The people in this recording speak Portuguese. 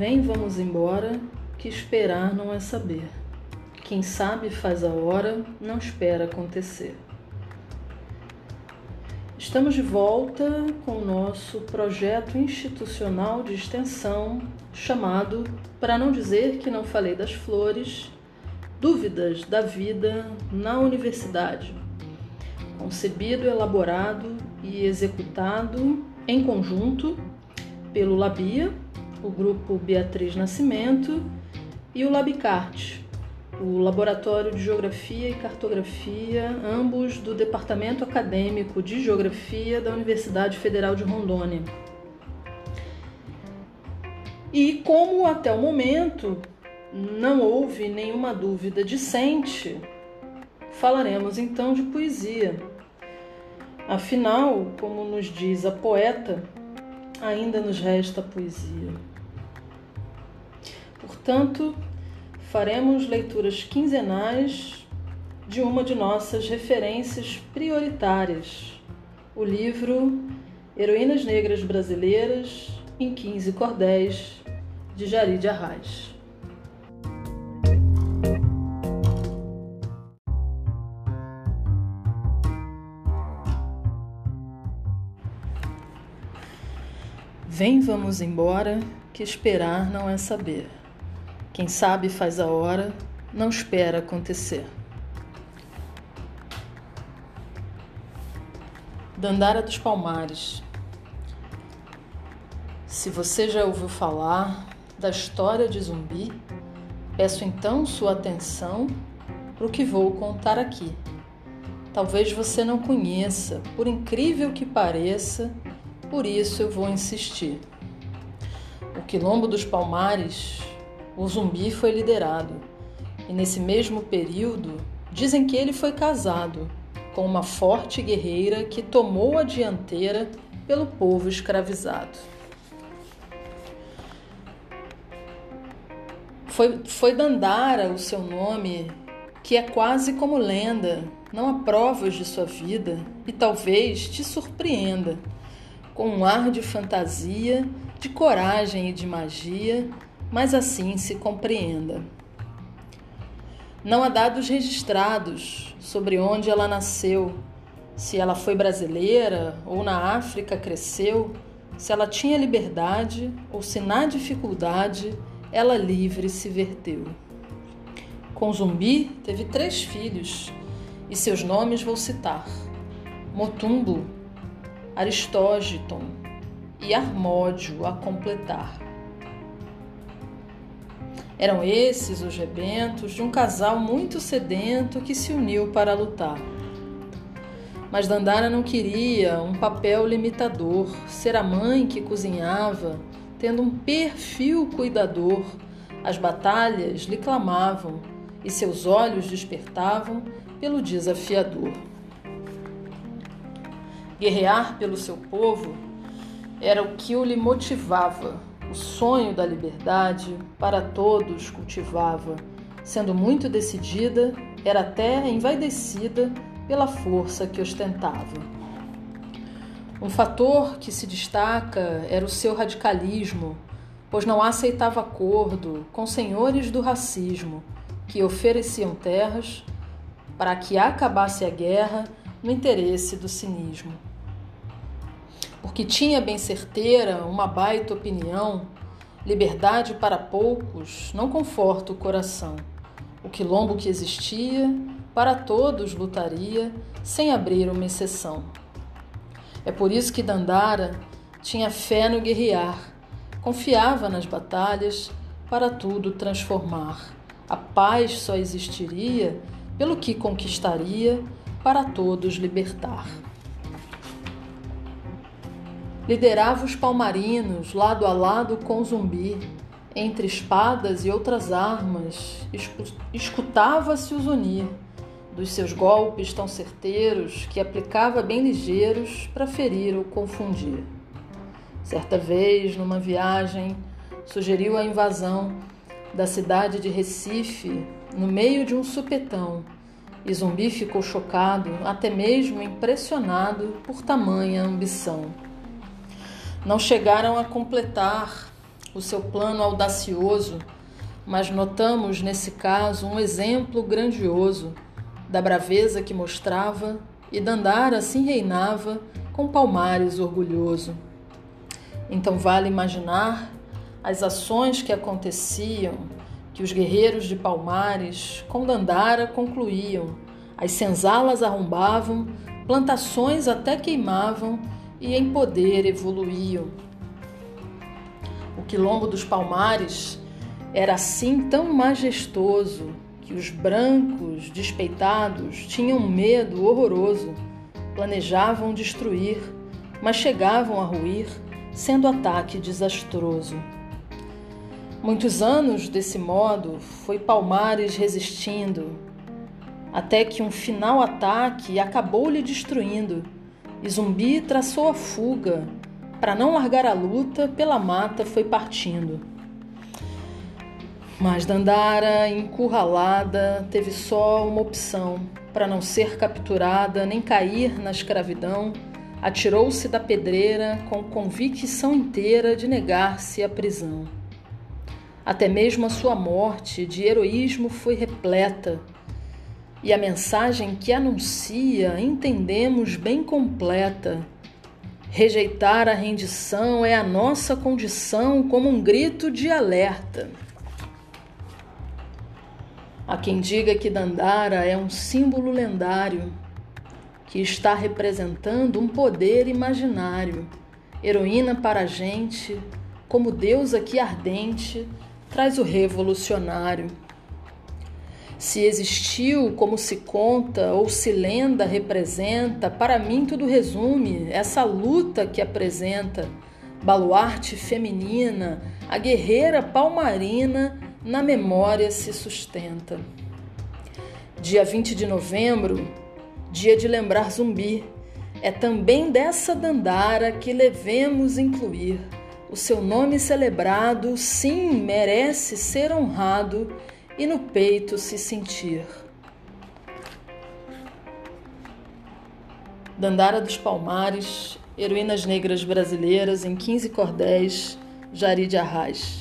Vem, vamos embora, que esperar não é saber. Quem sabe faz a hora, não espera acontecer. Estamos de volta com o nosso projeto institucional de extensão chamado, para não dizer que não falei das flores, Dúvidas da Vida na Universidade. Concebido, elaborado e executado em conjunto pelo Labia, o grupo Beatriz Nascimento e o Labicart, o Laboratório de Geografia e Cartografia, ambos do Departamento Acadêmico de Geografia da Universidade Federal de Rondônia. E como até o momento não houve nenhuma dúvida decente, falaremos então de poesia. Afinal, como nos diz a poeta, ainda nos resta poesia. Portanto, faremos leituras quinzenais de uma de nossas referências prioritárias, o livro Heroínas Negras Brasileiras em 15 Cordéis, de Jari de Arraes. Vem, vamos embora, que esperar não é saber. Quem sabe faz a hora, não espera acontecer. Dandara dos Palmares. Se você já ouviu falar da história de zumbi, peço então sua atenção para o que vou contar aqui. Talvez você não conheça, por incrível que pareça, por isso eu vou insistir. O Quilombo dos Palmares, o zumbi foi liderado, e nesse mesmo período dizem que ele foi casado com uma forte guerreira que tomou a dianteira pelo povo escravizado. Foi, foi Dandara o seu nome, que é quase como lenda, não há provas de sua vida e talvez te surpreenda com um ar de fantasia, de coragem e de magia, mas assim se compreenda. Não há dados registrados sobre onde ela nasceu, se ela foi brasileira ou na África cresceu, se ela tinha liberdade ou se na dificuldade ela livre se verteu. Com Zumbi teve três filhos e seus nomes vou citar: Motumbo, Aristógiton e Armódio a completar. Eram esses os rebentos de um casal muito sedento que se uniu para lutar. Mas Dandara não queria um papel limitador, ser a mãe que cozinhava, tendo um perfil cuidador. As batalhas lhe clamavam e seus olhos despertavam pelo desafiador. Guerrear pelo seu povo era o que o lhe motivava. O sonho da liberdade para todos cultivava. Sendo muito decidida, era até envaidecida pela força que ostentava. Um fator que se destaca era o seu radicalismo, pois não aceitava acordo com senhores do racismo que ofereciam terras para que acabasse a guerra no interesse do cinismo porque tinha bem certeira uma baita opinião, liberdade para poucos não conforta o coração. O quilombo que existia, para todos lutaria, sem abrir uma exceção. É por isso que Dandara tinha fé no guerrear, confiava nas batalhas para tudo transformar. A paz só existiria pelo que conquistaria para todos libertar liderava os palmarinos lado a lado com Zumbi. Entre espadas e outras armas, escutava-se os unir dos seus golpes tão certeiros que aplicava bem ligeiros para ferir ou confundir. Certa vez, numa viagem, sugeriu a invasão da cidade de Recife no meio de um supetão, e Zumbi ficou chocado, até mesmo impressionado por tamanha ambição não chegaram a completar o seu plano audacioso, mas notamos nesse caso um exemplo grandioso da braveza que mostrava e Dandara assim reinava com Palmares orgulhoso. Então vale imaginar as ações que aconteciam, que os guerreiros de Palmares com Dandara concluíam, as senzalas arrombavam, plantações até queimavam e em poder evoluíam. O quilombo dos Palmares era assim tão majestoso que os brancos despeitados tinham medo horroroso, planejavam destruir, mas chegavam a ruir, sendo ataque desastroso. Muitos anos desse modo foi Palmares resistindo, até que um final ataque acabou lhe destruindo, e Zumbi traçou a fuga, para não largar a luta, pela mata foi partindo. Mas Dandara, encurralada, teve só uma opção: para não ser capturada nem cair na escravidão, atirou-se da pedreira com convicção inteira de negar-se à prisão. Até mesmo a sua morte de heroísmo foi repleta, e a mensagem que anuncia entendemos bem completa. Rejeitar a rendição é a nossa condição como um grito de alerta. Há quem diga que Dandara é um símbolo lendário que está representando um poder imaginário, heroína para a gente, como Deus aqui ardente, traz o revolucionário. Se existiu como se conta ou se lenda representa, para mim tudo resume essa luta que apresenta, baluarte feminina, a guerreira palmarina na memória se sustenta. Dia 20 de novembro, dia de lembrar zumbi, é também dessa dandara que devemos incluir. O seu nome celebrado, sim, merece ser honrado e no peito se sentir. Dandara dos Palmares, Heroínas Negras Brasileiras em 15 Cordéis, Jari de Arraes.